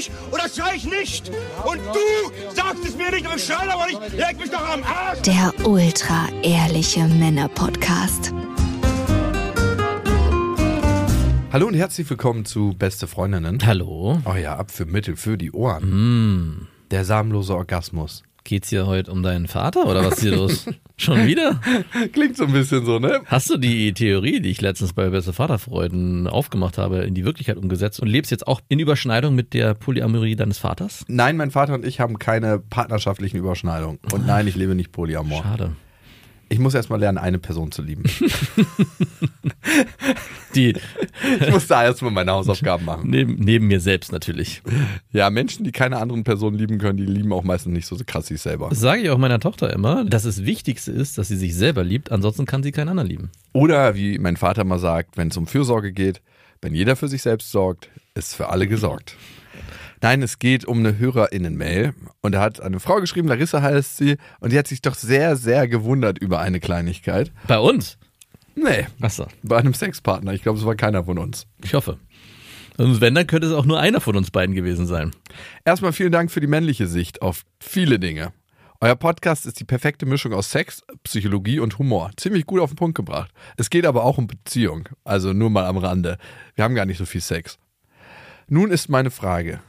ich oder schrei ich nicht? Und du sagst es mir nicht, aber ich schrei aber nicht. Leg mich doch am Arsch. Der ultra ehrliche Männer-Podcast. Hallo und herzlich willkommen zu Beste Freundinnen. Hallo. Euer Abführmittel für die Ohren. Hm. Der samenlose Orgasmus. Geht's hier heute um deinen Vater oder was ist hier los? Schon wieder? Klingt so ein bisschen so, ne? Hast du die Theorie, die ich letztens bei Beste Vaterfreuden aufgemacht habe, in die Wirklichkeit umgesetzt und lebst jetzt auch in Überschneidung mit der Polyamorie deines Vaters? Nein, mein Vater und ich haben keine partnerschaftlichen Überschneidungen. Und nein, ich lebe nicht Polyamor. Schade. Ich muss erstmal lernen, eine Person zu lieben. Die Ich muss da erstmal meine Hausaufgaben machen. neben, neben mir selbst natürlich. Ja, Menschen, die keine anderen Personen lieben können, die lieben auch meistens nicht so krass sich selber. Das sage ich auch meiner Tochter immer, dass das Wichtigste ist, dass sie sich selber liebt, ansonsten kann sie keinen anderen lieben. Oder wie mein Vater mal sagt, wenn es um Fürsorge geht, wenn jeder für sich selbst sorgt, ist für alle gesorgt. Nein, es geht um eine HörerInnen-Mail. Und da hat eine Frau geschrieben, Larissa heißt sie, und die hat sich doch sehr, sehr gewundert über eine Kleinigkeit. Bei uns? Nee, Achso, bei einem Sexpartner. Ich glaube, es war keiner von uns. ich hoffe. Und wenn, dann könnte es auch nur einer von uns beiden gewesen sein. Erstmal vielen Dank für die männliche Sicht auf viele Dinge. Euer Podcast ist die perfekte Mischung aus Sex, Psychologie und Humor. Ziemlich gut auf den Punkt gebracht. Es geht aber auch um Beziehung. Also nur mal am Rande. Wir haben gar nicht so viel Sex. Nun ist meine Frage.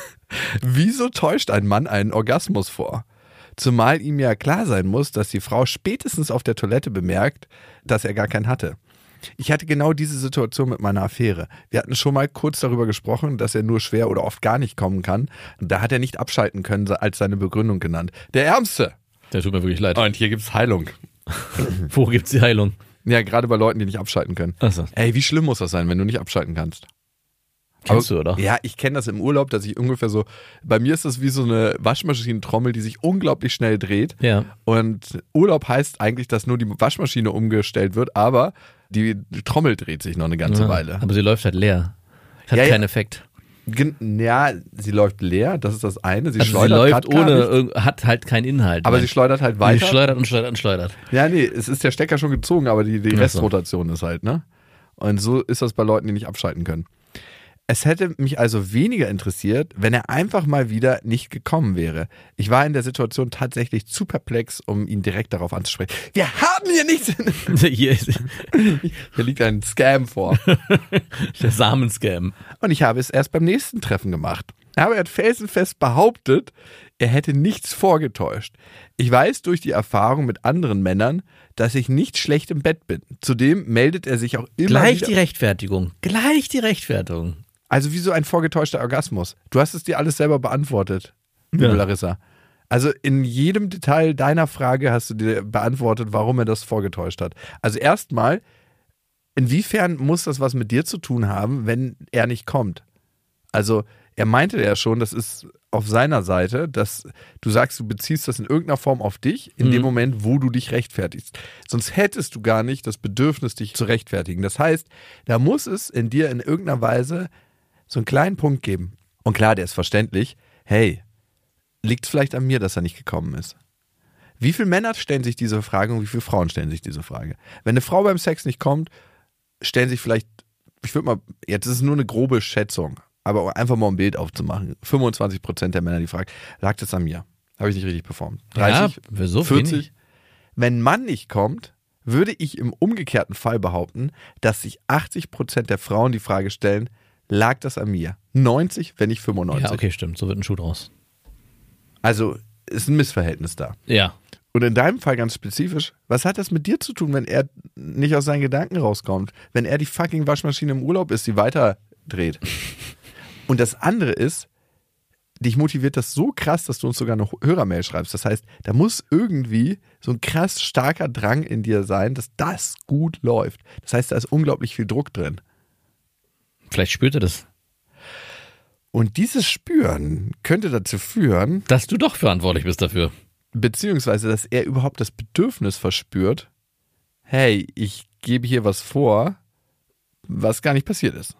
Wieso täuscht ein Mann einen Orgasmus vor? Zumal ihm ja klar sein muss, dass die Frau spätestens auf der Toilette bemerkt, dass er gar keinen hatte. Ich hatte genau diese Situation mit meiner Affäre. Wir hatten schon mal kurz darüber gesprochen, dass er nur schwer oder oft gar nicht kommen kann. Da hat er nicht abschalten können, als seine Begründung genannt. Der Ärmste. Der tut mir wirklich leid. Und hier gibt's Heilung. Wo gibt's die Heilung? Ja, gerade bei Leuten, die nicht abschalten können. Achso. Ey, wie schlimm muss das sein, wenn du nicht abschalten kannst? Kennst du, oder? Ja, ich kenne das im Urlaub, dass ich ungefähr so, bei mir ist das wie so eine Waschmaschinentrommel, die sich unglaublich schnell dreht. Ja. Und Urlaub heißt eigentlich, dass nur die Waschmaschine umgestellt wird, aber die Trommel dreht sich noch eine ganze Ja, Weile. Aber sie läuft halt leer. Hat Ja, ja. keinen Effekt. Gen- Ja, sie läuft leer, das ist das eine. Sie Also sie schleudert läuft grad gar ohne, hat halt keinen Inhalt. aber Nein. sie schleudert halt Sie weiter. schleudert und schleudert und schleudert. ja, nee, es ist der Stecker schon gezogen, aber die, die so. Restrotation ist halt, ne? Und so ist das bei Leuten, die nicht abschalten können. Es hätte mich also weniger interessiert, wenn er einfach mal wieder nicht gekommen wäre. Ich war in der Situation tatsächlich zu perplex, um ihn direkt darauf anzusprechen. Wir haben hier nichts. Hier Hier liegt ein Scam vor. der Samenscam. Und ich habe es erst beim nächsten Treffen gemacht. Aber er hat felsenfest behauptet, er hätte nichts vorgetäuscht. Ich weiß durch die Erfahrung mit anderen Männern, dass ich nicht schlecht im Bett bin. Zudem meldet er sich auch immer Gleich die Rechtfertigung. Gleich die Rechtfertigung. Also wie so ein vorgetäuschter Orgasmus. Du hast es dir alles selber beantwortet, liebe Ja. Larissa. Also in jedem Detail deiner Frage hast du dir beantwortet, warum er das vorgetäuscht hat. Also erstmal, inwiefern muss das was mit dir zu tun haben, wenn er nicht kommt? Also er meinte ja schon, das ist auf seiner Seite, dass du sagst, du beziehst das in irgendeiner Form auf dich, in dem Moment, wo du dich rechtfertigst. Sonst hättest du gar nicht das Bedürfnis, dich zu rechtfertigen. Das heißt, da muss es in dir in irgendeiner Weise so einen kleinen Punkt geben. Und klar, der ist verständlich. Hey, liegt es vielleicht an mir, dass er nicht gekommen ist? Wie viele Männer stellen sich diese Frage und wie viele Frauen stellen sich diese Frage? Wenn eine Frau beim Sex nicht kommt, stellen sich vielleicht, ich würde mal, jetzt ist es nur eine grobe Schätzung, aber einfach mal um ein Bild aufzumachen. 25% der Männer, die fragen, lag das an mir? Habe ich nicht richtig performt? 30? ja, so 40? wenig. Wenn ein Mann nicht kommt, würde ich im umgekehrten Fall behaupten, dass sich 80% der Frauen die Frage stellen, lag das an mir? 90, wenn nicht 95. Ja, okay, stimmt. So wird ein Schuh draus. Also ist ein Missverhältnis da. Ja. Und in deinem Fall ganz spezifisch, was hat das mit dir zu tun, wenn er nicht aus seinen Gedanken rauskommt? Wenn er die fucking Waschmaschine im Urlaub ist, die weiterdreht. Und das andere ist, dich motiviert das so krass, dass du uns sogar eine Hörermail schreibst. Das heißt, da muss irgendwie so ein krass starker Drang in dir sein, dass das gut läuft. Das heißt, da ist unglaublich viel Druck drin. Vielleicht spürt er das. Und dieses Spüren könnte dazu führen, Dass du doch verantwortlich bist dafür. beziehungsweise, dass er überhaupt das Bedürfnis verspürt, hey, ich gebe hier was vor, was gar nicht passiert ist.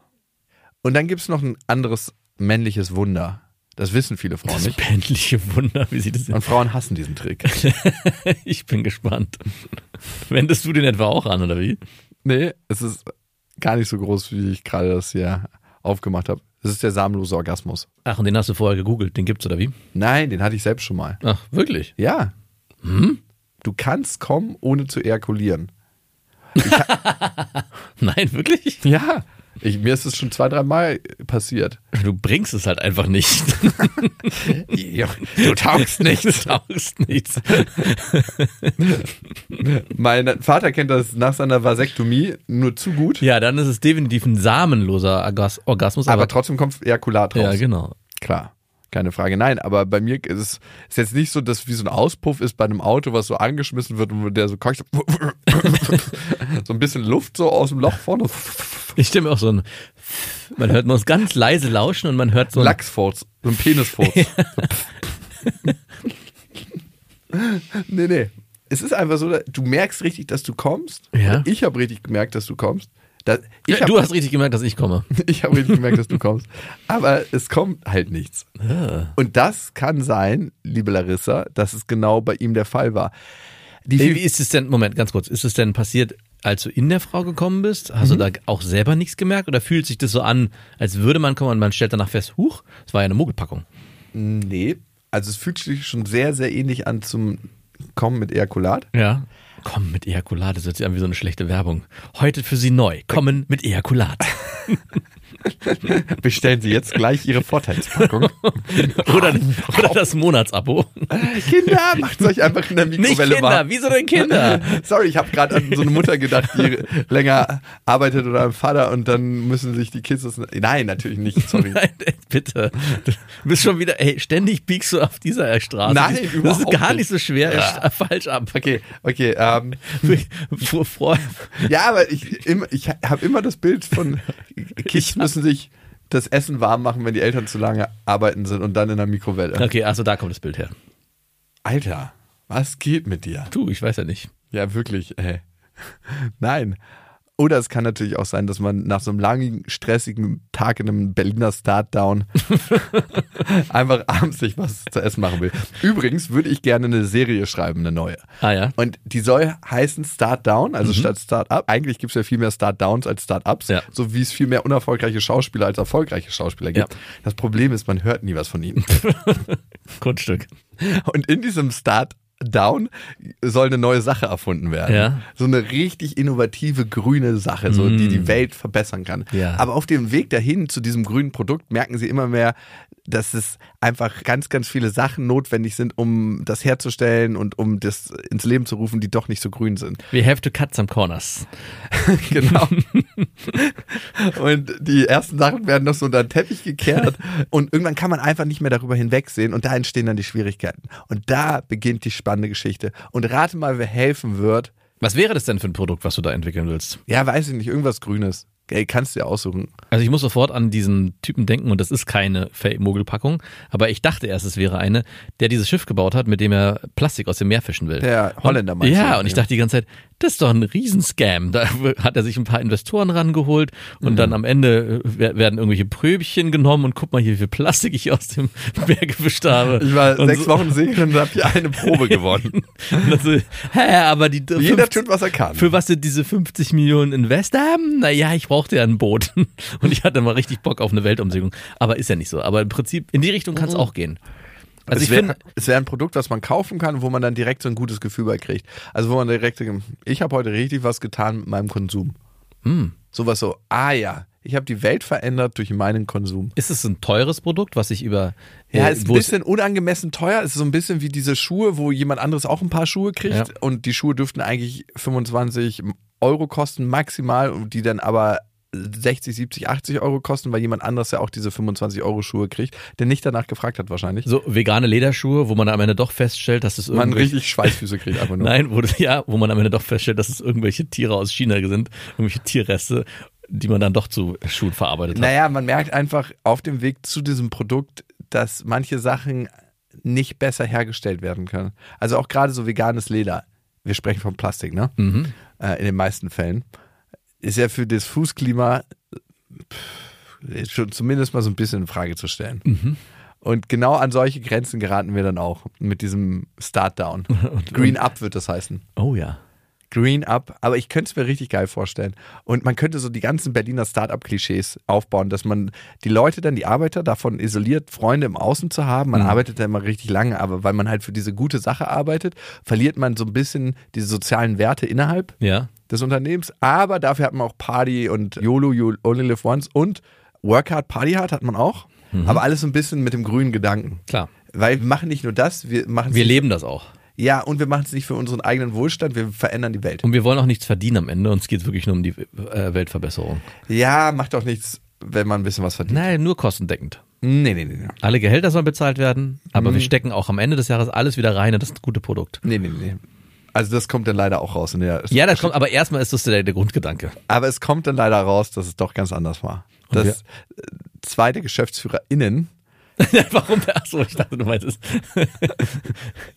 Und dann gibt es noch ein anderes männliches Wunder. Das wissen viele Frauen Das nicht. männliche Wunder, wie sieht das Und Frauen hassen diesen Trick. Ich bin gespannt. Wendest du den etwa auch an, oder wie? Nee, es ist gar nicht so groß, wie ich gerade das hier aufgemacht habe. Es ist der samenlose Orgasmus. Ach, und den hast du vorher gegoogelt, den gibt's, oder wie? Nein, den hatte ich selbst schon mal. Ach, wirklich? Ja. Hm? Du kannst kommen, ohne zu ejakulieren. Nein, wirklich? Ja. Ich, mir ist es schon zwei, drei Mal passiert. Du bringst es halt einfach nicht. du taugst Du taugst nichts. Mein Vater kennt das nach seiner Vasektomie nur zu gut, Ja, dann ist es definitiv ein samenloser Orgas- Orgasmus. aber, Aber, trotzdem kommt Ejakulat raus. ja, genau. Klar, keine Frage. Nein, aber bei mir ist es ist jetzt nicht so, dass wie so ein Auspuff ist bei einem Auto, was so angeschmissen wird und der so keucht. so ein bisschen Luft so aus dem Loch vorne. Ich stimme auch so ein. Man hört uns ganz leise lauschen und man hört so ein. Lachsfurz, so ein Penisfurz. nee, nee. Es ist einfach so, du merkst richtig, dass du kommst. Ja. Ich habe richtig gemerkt, dass du kommst. Da, ich Ja, hab, du hast richtig gemerkt, dass ich komme. Ich habe richtig gemerkt, dass du kommst. Aber es kommt halt nichts. Ah. Und das kann sein, liebe Larissa, dass es genau bei ihm der Fall war. Die wie ist es denn, Moment, ganz kurz, ist es denn passiert, als du in der Frau gekommen bist? Hast du da auch selber nichts gemerkt oder fühlt sich das so an, als würde man kommen und man stellt danach fest, huch, es war ja eine Mogelpackung? nee, also es fühlt sich schon sehr, sehr ähnlich an zum Kommen mit Ejakulat. Ja. Komm mit Ejakulat, das hört sich an wie so eine schlechte Werbung. Heute für Sie neu, kommen mit Ejakulat. Bestellen Sie jetzt gleich Ihre Vorteilspackung. oder, oder das Monatsabo. Kinder, macht euch einfach in der Nicht Mikrowelle Kinder, warm. wieso denn Kinder? Sorry, ich habe gerade an so eine Mutter gedacht, die länger arbeitet oder am Vater und dann müssen sich die Kids das. Nein, natürlich nicht, sorry. Nein, ey, bitte. Du bist schon wieder, ey, ständig biegst du auf dieser Straße. Nein, Das ist überhaupt gar nicht. nicht so schwer, Ja. falsch ab. Okay, okay. Ähm, ja, aber ich, ich habe immer das Bild von Kids müssen sich das Essen warm machen, wenn die Eltern zu lange arbeiten sind und dann in der Mikrowelle. okay, also da kommt das Bild her. Alter, was geht mit dir? Du, ich weiß ja nicht. Ja, wirklich, ey. Nein. Oder es kann natürlich auch sein, dass man nach so einem langen, stressigen Tag in einem Berliner Startdown einfach abends sich was zu essen machen will. Übrigens würde ich gerne eine Serie schreiben, eine neue. Ah ja. Und die soll heißen Start Down, also statt Start Up. Eigentlich gibt es ja viel mehr Start Downs als Start Ups, Ja. so wie es viel mehr unerfolgreiche Schauspieler als erfolgreiche Schauspieler gibt. Ja. Das Problem ist, man hört nie was von ihnen. Kunststück. Und in diesem Start Down soll eine neue Sache erfunden werden. Ja. So eine richtig innovative grüne Sache, so, die die Welt verbessern kann. Ja. Aber auf dem Weg dahin zu diesem grünen Produkt merken sie immer mehr, dass es einfach ganz, ganz viele Sachen notwendig sind, um das herzustellen und um das ins Leben zu rufen, die doch nicht so grün sind. We have to cut some corners. genau. und die ersten Sachen werden noch so unter den Teppich gekehrt und irgendwann kann man einfach nicht mehr darüber hinwegsehen und da entstehen dann die Schwierigkeiten. Und da beginnt die spannende Geschichte. Und rate mal, wer helfen wird. Was wäre das denn für ein Produkt, was du da entwickeln willst? Ja, weiß ich nicht, irgendwas Grünes. Ey, kannst du dir aussuchen. Also ich muss sofort an diesen Typen denken und das ist keine Fake-Mogelpackung, aber ich dachte erst, es wäre eine, der dieses Schiff gebaut hat, mit dem er Plastik aus dem Meer fischen will. Der Holländer und, meinst du? Ja, und ich dachte die ganze Zeit, das ist doch ein Riesenscam. Da hat er sich ein paar Investoren rangeholt und dann am Ende äh, wer- werden irgendwelche Pröbchen genommen und guck mal hier, wie viel Plastik ich aus dem Meer gefischt habe. Ich war und sechs so, Wochen segeln und habe hier eine Probe gewonnen. So, hä, aber die Jeder 50 tut, was er kann. für was sie diese 50 Millionen Invest haben? Naja, ich brauchte ja ein Boot. Und ich hatte mal richtig Bock auf eine Weltumsegelung. Aber ist ja nicht so. Aber im Prinzip, in die Richtung kann es auch gehen. Also es ich wäre finde, es wär ein Produkt, was man kaufen kann, wo man dann direkt so ein gutes Gefühl bei kriegt. Also wo man direkt, ich habe heute richtig was getan mit meinem Konsum. hm, Sowas so, ah ja, ich habe die Welt verändert durch meinen Konsum. ist es ein teures Produkt, was ich über Ja, äh, ist ein bisschen unangemessen teuer. Es ist so ein bisschen wie diese Schuhe, wo jemand anderes auch ein paar Schuhe kriegt. Ja. Und die Schuhe dürften eigentlich 25 Euro kosten maximal, und die dann aber 60, 70, 80 Euro kosten, weil jemand anderes ja auch diese 25 Euro Schuhe kriegt, der nicht danach gefragt hat wahrscheinlich. so vegane Lederschuhe, wo man am Ende doch feststellt, dass es Man irgendwelche richtig Schweißfüße kriegt einfach nur. Nein, wo, ja, wo man am Ende doch feststellt, dass es irgendwelche Tiere aus China sind, irgendwelche Tierreste, die man dann doch zu Schuhen verarbeitet hat. Naja, man merkt einfach auf dem Weg zu diesem Produkt, dass manche Sachen nicht besser hergestellt werden können. Also auch gerade so veganes Leder. Wir sprechen von Plastik, ne? Mhm. Äh, in den meisten Fällen. Ist ja für das Fußklima pff, schon zumindest mal so ein bisschen in Frage zu stellen. Mhm. Und genau an solche Grenzen geraten wir dann auch mit diesem Start Down. Green Up wird das heißen. Oh ja. Green Up, aber ich könnte es mir richtig geil vorstellen. Und man könnte so die ganzen Berliner Start-up-Klischees aufbauen, dass man die Leute dann, die Arbeiter, davon isoliert, Freunde im Außen zu haben. Man Mhm. arbeitet ja immer richtig lange, aber weil man halt für diese gute Sache arbeitet, verliert man so ein bisschen diese sozialen Werte innerhalb Ja. des Unternehmens. Aber dafür hat man auch Party und YOLO, you only live once und Work hard, Party hard hat man auch. Mhm. Aber alles so ein bisschen mit dem grünen Gedanken. Klar. Weil wir machen nicht nur das, wir machen Wir leben das auch. Ja, und wir machen es nicht für unseren eigenen Wohlstand, wir verändern die Welt. Und wir wollen auch nichts verdienen am Ende. Uns geht es wirklich nur um die äh, Weltverbesserung. Ja, macht doch nichts, wenn man ein bisschen was verdient. Nein, nur kostendeckend. Nee, nee, nee, nee. Alle Gehälter sollen bezahlt werden, aber Mhm. wir stecken auch am Ende des Jahres alles wieder rein in das gute Produkt. Nee, nee, nee. Also das kommt dann leider auch raus in der. Ja, das kommt, aber erstmal ist das der, der Grundgedanke. Aber es kommt dann leider raus, dass es doch ganz anders war. Und Dass wir- zwei der GeschäftsführerInnen, Warum? Achso, ich dachte, du meinst es.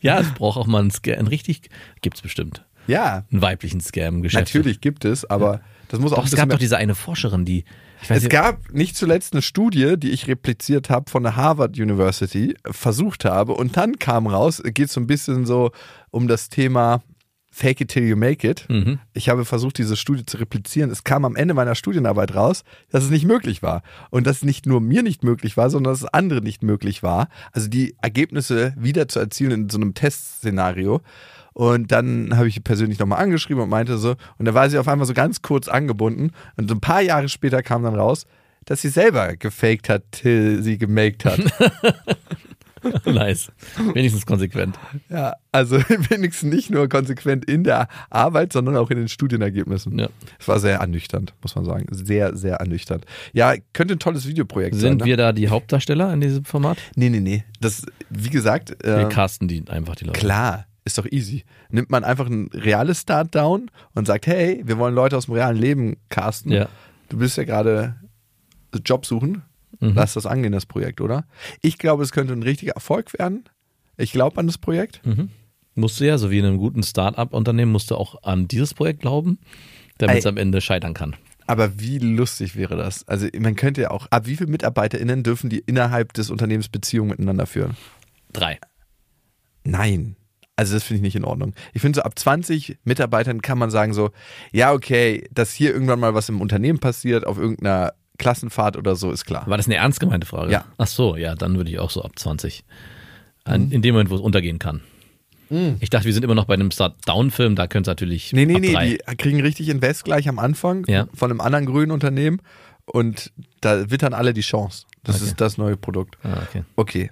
ja, es braucht auch mal einen Scam. Ein richtig, gibt's bestimmt. ja, Einen weiblichen Scam. Geschäfte. natürlich gibt es, aber das muss auch Doch, es gab doch diese eine Forscherin, die, Es nicht, gab nicht zuletzt eine Studie, die ich repliziert habe von der Harvard University, versucht habe und dann kam raus, geht so ein bisschen so um das Thema Fake it till you make it. Mhm. Ich habe versucht, diese Studie zu replizieren. Es kam am Ende meiner Studienarbeit raus, dass es nicht möglich war. Und dass nicht nur mir nicht möglich war, sondern dass es anderen nicht möglich war. Also die Ergebnisse wieder zu erzielen in so einem Testszenario. Und dann habe ich sie persönlich nochmal angeschrieben und meinte so, und da war sie auf einmal so ganz kurz angebunden. Und so ein paar Jahre später kam dann raus, dass sie selber gefaked hat, till sie gemaked hat. nice. Wenigstens konsequent. ja, also wenigstens nicht nur konsequent in der Arbeit, sondern auch in den Studienergebnissen. Ja. Es war sehr ernüchternd, muss man sagen. Sehr, sehr ernüchternd. Ja, könnte ein tolles Videoprojekt sein. Sind Ne? wir da die Hauptdarsteller in diesem Format? Nee, nee, nee. Das, wie gesagt, Wir äh, casten die einfach die Leute. klar, ist doch easy. Nimmt man einfach ein reales Start-Down und sagt, hey, wir wollen Leute aus dem realen Leben casten. Ja. Du bist ja gerade Job suchen. Mhm. Lass das angehen, das Projekt, oder? Ich glaube, es könnte ein richtiger Erfolg werden. Ich glaube an das Projekt. Mhm. Musst du ja, so wie in einem guten Start-up-Unternehmen, musst du auch an dieses Projekt glauben, damit es am Ende scheitern kann. Aber wie lustig wäre das? Also man könnte ja auch, ab wie viele MitarbeiterInnen dürfen die innerhalb des Unternehmens Beziehungen miteinander führen? Drei. Nein. Also das finde ich nicht in Ordnung. Ich finde so ab 20 Mitarbeitern kann man sagen so, ja okay, dass hier irgendwann mal was im Unternehmen passiert, auf irgendeiner Klassenfahrt oder so, ist klar. War das eine ernst gemeinte Frage? Ja. Mhm. Ach so, ja, dann würde ich auch so ab 20. An, In dem Moment, wo es untergehen kann. Ich dachte, wir sind immer noch bei einem Start-Down-Film, da könnte es natürlich Nee, nee, nee, drei. die kriegen richtig Invest gleich am Anfang Ja. von einem anderen grünen Unternehmen und da wittern alle die Chance. Das Okay. ist das neue Produkt. Ah, okay. Okay.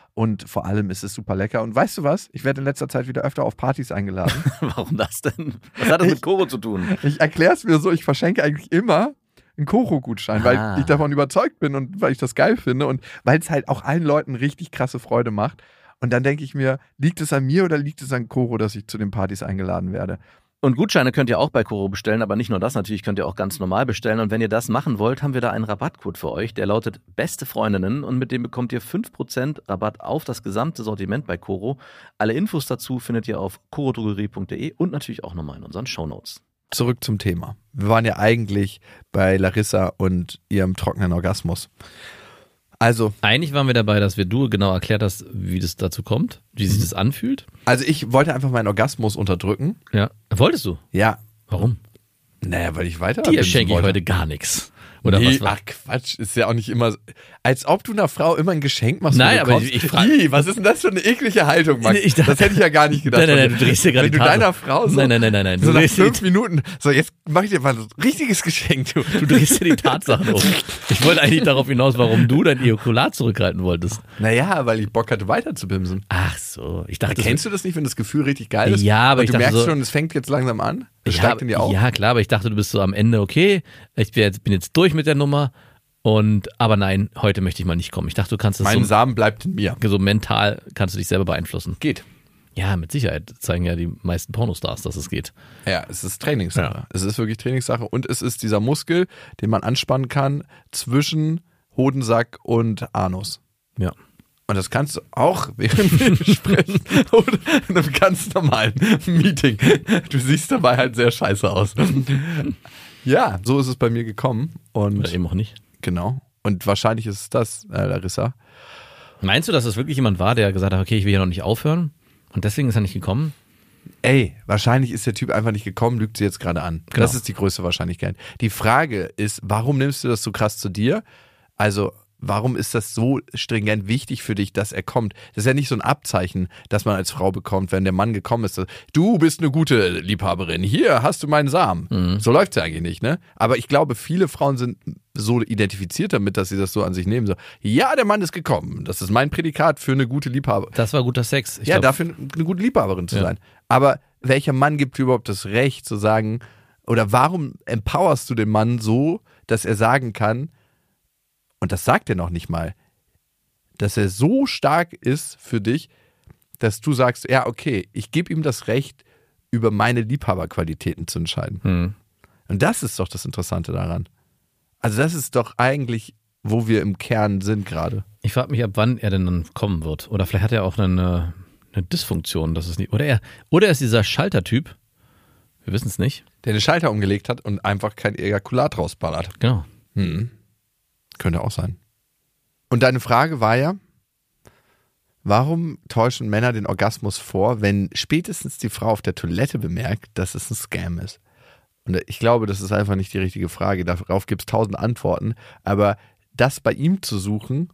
Und vor allem ist es super lecker. Und weißt du was? Ich werde in letzter Zeit wieder öfter auf Partys eingeladen. Warum das denn? Was hat das Ich- mit Koro zu tun? ich erkläre es mir so, ich verschenke eigentlich immer einen Koro-Gutschein, Ah. weil ich davon überzeugt bin und weil ich das geil finde und weil es halt auch allen Leuten richtig krasse Freude macht. Und dann denke ich mir, liegt es an mir oder liegt es an Koro, dass ich zu den Partys eingeladen werde? Und Gutscheine könnt ihr auch bei Koro bestellen, aber nicht nur das, natürlich könnt ihr auch ganz normal bestellen. Und wenn ihr das machen wollt, haben wir da einen Rabattcode für euch, der lautet Beste Freundinnen und mit dem bekommt ihr 5% Rabatt auf das gesamte Sortiment bei Koro. Alle Infos dazu findet ihr auf korodrogerie.de und natürlich auch nochmal in unseren Shownotes. Zurück zum Thema. Wir waren ja eigentlich bei Larissa und ihrem trockenen Orgasmus. Also, Eigentlich waren wir dabei, dass wir du genau erklärt hast, wie das dazu kommt, wie sich das anfühlt. also ich wollte einfach meinen Orgasmus unterdrücken. Ja. Wolltest du? Ja, Warum? naja, weil ich weiter. Dir schenke ich heute gar nichts. Oder nee, was ach Quatsch, ist ja auch nicht immer so. Als ob du einer Frau immer ein Geschenk machst. Nein, aber ich- ich frag- Ih, was ist denn das für eine eklige Haltung, Max? Ich dachte- das hätte ich ja gar nicht gedacht. Nein, nein, nein, du drehst dir gerade Wenn du deiner Frau so, Nein, nein, nein, nein, nein. so Du nach fünf Minuten, so jetzt mache ich dir mal ein richtiges Geschenk. Du. Du drehst dir die Tatsachen um. Ich wollte eigentlich darauf hinaus, warum du dein Ejakulat zurückhalten wolltest. Naja, weil ich Bock hatte, weiter zu bimsen. Ach so, ich dachte, Kennst du das nicht, wenn das Gefühl richtig geil ist? Ja, aber ich du dachte merkst so- schon, es fängt jetzt langsam an. Ja, steigt in dir auf. ja, klar, aber ich dachte, du bist so am Ende, okay, ich bin jetzt, bin jetzt durch mit der Nummer und, aber nein, heute möchte ich mal nicht kommen. Ich dachte, du kannst das mein so, Samen bleibt in mir. so mental, kannst du dich selber beeinflussen. Geht. Ja, mit Sicherheit zeigen ja die meisten Pornostars, dass es geht. Ja, es ist Trainingssache. Ja. Es ist wirklich Trainingssache und es ist dieser Muskel, den man anspannen kann zwischen Hodensack und Anus. Ja. Und das kannst du auch während wir sprechen oder in einem ganz normalen Meeting. Du siehst dabei halt sehr scheiße aus. Ja, so ist es bei mir gekommen. Und Oder eben auch nicht. Genau. Und wahrscheinlich ist es das, äh, Larissa. Meinst du, dass es wirklich jemand war, der gesagt hat, okay, ich will hier noch nicht aufhören? Und deswegen ist er nicht gekommen? Ey, wahrscheinlich ist der Typ einfach nicht gekommen, lügt sie jetzt gerade an. Genau. Das ist die größte Wahrscheinlichkeit. Die Frage ist, warum nimmst du das so krass zu dir? Also, warum ist das so stringent wichtig für dich, dass er kommt? Das ist ja nicht so ein Abzeichen, das man als Frau bekommt, wenn der Mann gekommen ist. Du bist eine gute Liebhaberin. Hier hast du meinen Samen. So läuft's ja eigentlich nicht, ne? Aber ich glaube, viele Frauen sind so identifiziert damit, dass sie das so an sich nehmen. So, ja, der Mann ist gekommen. Das ist mein Prädikat für eine gute Liebhaberin. Das war guter Sex. Ja, glaub, dafür eine gute Liebhaberin zu Ja. sein. Aber welcher Mann gibt dir überhaupt das Recht zu sagen, oder warum empowerst du den Mann so, dass er sagen kann, und das sagt er noch nicht mal, dass er so stark ist für dich, dass du sagst, ja, okay, ich gebe ihm das Recht, über meine Liebhaberqualitäten zu entscheiden. Hm. Und das ist doch das Interessante daran. Also das ist doch eigentlich, wo wir im Kern sind gerade. Ich frage mich, ab wann er denn dann kommen wird. Oder vielleicht hat er auch eine, eine Dysfunktion, das ist nicht. Oder er, oder er ist dieser Schaltertyp. Wir wissen es nicht. Der den Schalter umgelegt hat und einfach kein Ejakulat rausballert. Genau. Hm. Könnte auch sein. Und deine Frage war ja, warum täuschen Männer den Orgasmus vor, wenn spätestens die Frau auf der Toilette bemerkt, dass es ein Scam ist? Und ich glaube, das ist einfach nicht die richtige Frage. Darauf gibt es tausend Antworten. Aber das bei ihm zu suchen,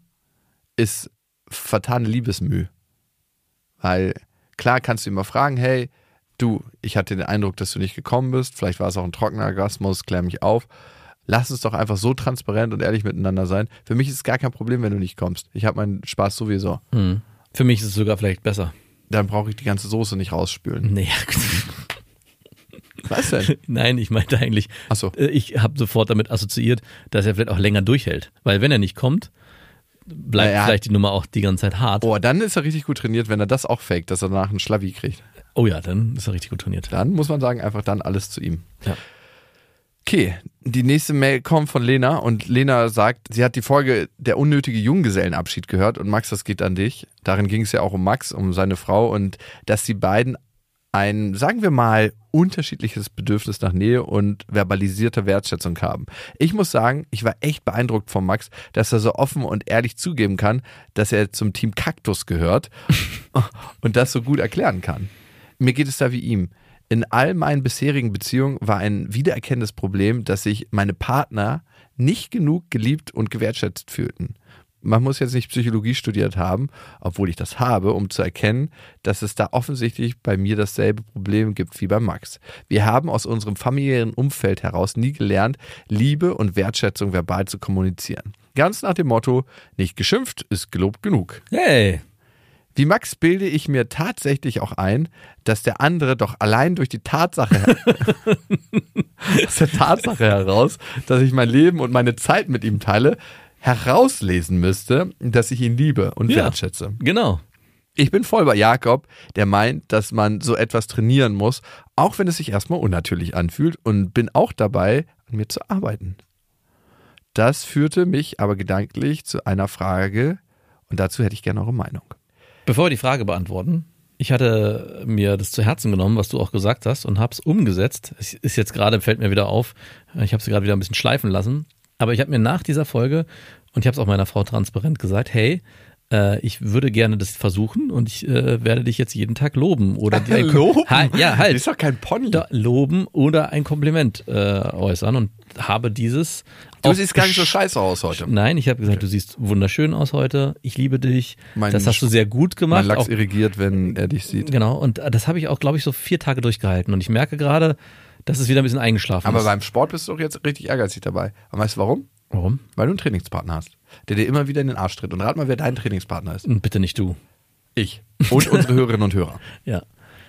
ist vertane Liebesmüh. Weil klar kannst du mal fragen, hey, du, ich hatte den Eindruck, dass du nicht gekommen bist. Vielleicht war es auch ein trockener Orgasmus, klär mich auf. Lass uns doch einfach so transparent und ehrlich miteinander sein. Für mich ist es gar kein Problem, wenn du nicht kommst. Ich habe meinen Spaß sowieso. Hm. Für mich ist es sogar vielleicht besser. Dann brauche ich die ganze Soße nicht rausspülen. Nee. Was denn? Nein, ich meinte eigentlich, Achso. äh, ich habe sofort damit assoziiert, dass er vielleicht auch länger durchhält. Weil wenn er nicht kommt, bleibt Naja. vielleicht die Nummer auch die ganze Zeit hart. Oh, dann ist er richtig gut trainiert, wenn er das auch faked, dass er danach einen Schlavi kriegt. Oh ja, dann ist er richtig gut trainiert. Dann muss man sagen, einfach dann alles zu ihm. Ja. Okay, die nächste Mail kommt von Lena und Lena sagt, sie hat die Folge Der unnötige Junggesellenabschied gehört und Max, das geht an dich. Darin ging es ja auch um Max, um seine Frau und dass die beiden ein, sagen wir mal, unterschiedliches Bedürfnis nach Nähe und verbalisierter Wertschätzung haben. Ich muss sagen, ich war echt beeindruckt von Max, dass er so offen und ehrlich zugeben kann, dass er zum Team Kaktus gehört und das so gut erklären kann. Mir geht es da wie ihm. In all meinen bisherigen Beziehungen war ein wiedererkennendes Problem, dass sich meine Partner nicht genug geliebt und gewertschätzt fühlten. Man muss jetzt nicht Psychologie studiert haben, obwohl ich das habe, um zu erkennen, dass es da offensichtlich bei mir dasselbe Problem gibt wie bei Max. Wir haben aus unserem familiären Umfeld heraus nie gelernt, Liebe und Wertschätzung verbal zu kommunizieren. Ganz nach dem Motto, nicht geschimpft ist gelobt genug. Hey, Wie Max bilde ich mir tatsächlich auch ein, dass der andere doch allein durch die Tatsache, aus der Tatsache heraus, dass ich mein Leben und meine Zeit mit ihm teile, herauslesen müsste, dass ich ihn liebe und Ja. wertschätze. Genau. Ich bin voll bei Jakob, der meint, dass man so etwas trainieren muss, auch wenn es sich erstmal unnatürlich anfühlt und bin auch dabei, an mir zu arbeiten. Das führte mich aber gedanklich zu einer Frage und dazu hätte ich gerne eure Meinung. Bevor wir die Frage beantworten, ich hatte mir das zu Herzen genommen, was du auch gesagt hast, und habe es umgesetzt. Es ist jetzt gerade, fällt mir wieder auf, ich habe sie gerade wieder ein bisschen schleifen lassen. Aber ich habe mir nach dieser Folge, und ich habe es auch meiner Frau transparent gesagt, hey, äh, ich würde gerne das versuchen und ich äh, werde dich jetzt jeden Tag loben. Oder dir ein Kom- Ha, ja, Das halt. ist doch kein Pony. Da, loben oder ein Kompliment äh, äußern und habe dieses. Du siehst gar nicht so scheiße aus heute. Nein, ich habe gesagt, du siehst wunderschön aus heute. Ich liebe dich. Mein das hast du sehr gut gemacht. Mein Lachs Auch, irrigiert, wenn er dich sieht. genau, und das habe ich auch, glaube ich, so vier Tage durchgehalten. Und ich merke gerade, dass es wieder ein bisschen eingeschlafen Aber ist. beim Sport bist du doch jetzt richtig ehrgeizig dabei. Und weißt du warum? Warum? Weil du einen Trainingspartner hast, der dir immer wieder in den Arsch tritt. Und rat mal, wer dein Trainingspartner ist. Und bitte nicht du. Ich. Und unsere Hörerinnen und Hörer. Ja.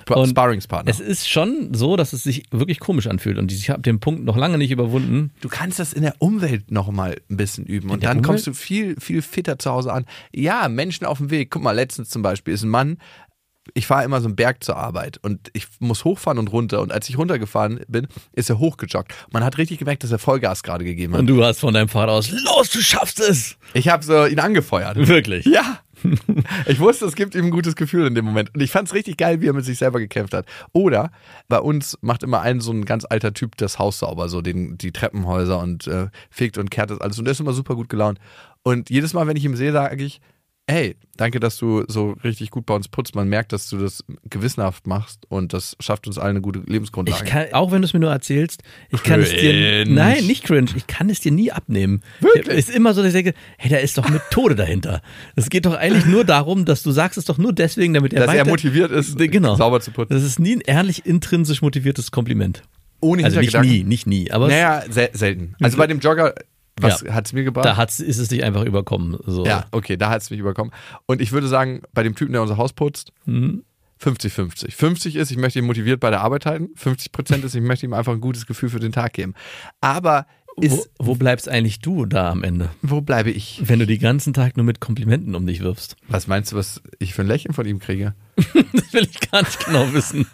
Und Sparringspartner. Es ist schon so, dass es sich wirklich komisch anfühlt. Und ich habe den Punkt noch lange nicht überwunden. Du kannst das in der Umwelt noch mal ein bisschen üben und der dann Umwelt? kommst du viel, viel fitter zu Hause an. Ja, Menschen auf dem Weg. Guck mal, letztens zum Beispiel ist ein Mann, ich fahre immer so einen Berg zur Arbeit und ich muss hochfahren und runter. Und als ich runtergefahren bin, ist er hochgejoggt. Man hat richtig gemerkt, dass er Vollgas gerade gegeben hat. Und du hast von deinem Vater aus, los, du schaffst es! Ich habe so ihn angefeuert. Wirklich. Ja. Ich wusste, es gibt ihm ein gutes Gefühl in dem Moment. Und ich fand es richtig geil, wie er mit sich selber gekämpft hat. Oder bei uns macht immer ein so ein ganz alter Typ das Haus sauber, so den, die Treppenhäuser und äh, fegt und kehrt das alles. Und der ist immer super gut gelaunt. Und jedes Mal, wenn ich ihm sehe, sage ich, hey, danke, dass du so richtig gut bei uns putzt. Man merkt, dass du das gewissenhaft machst und das schafft uns allen eine gute Lebensgrundlage. Ich kann, auch wenn du es mir nur erzählst, ich kann es dir. Cringe. Nein, nicht cringe. Ich kann es dir nie abnehmen. Wirklich? Es ist immer so, dass ich denke, hey, da ist doch Methode dahinter. Es geht doch eigentlich nur darum, dass du sagst es doch nur deswegen, damit er dass er weiter, motiviert ist, Genau. sauber zu putzen. Das ist nie ein ehrlich intrinsisch motiviertes Kompliment. Ohne Also nicht nie, nicht nie. Aber Naja, sel selten. Also bei dem Jogger, was Ja. hat's mir gebracht? da hat's, ist es dich einfach überkommen. So. Ja, okay, da hat es mich überkommen. Und ich würde sagen, bei dem Typen, der unser Haus putzt, Mhm. 50-50. 50 ist, ich möchte ihn motiviert bei der Arbeit halten. 50 Prozent ist, ich möchte ihm einfach ein gutes Gefühl für den Tag geben. Aber ist, wo bleibst eigentlich du da am Ende? wo bleibe ich? Wenn du den ganzen Tag nur mit Komplimenten um dich wirfst. Was meinst du, was ich für ein Lächeln von ihm kriege? Das will ich gar nicht genau wissen.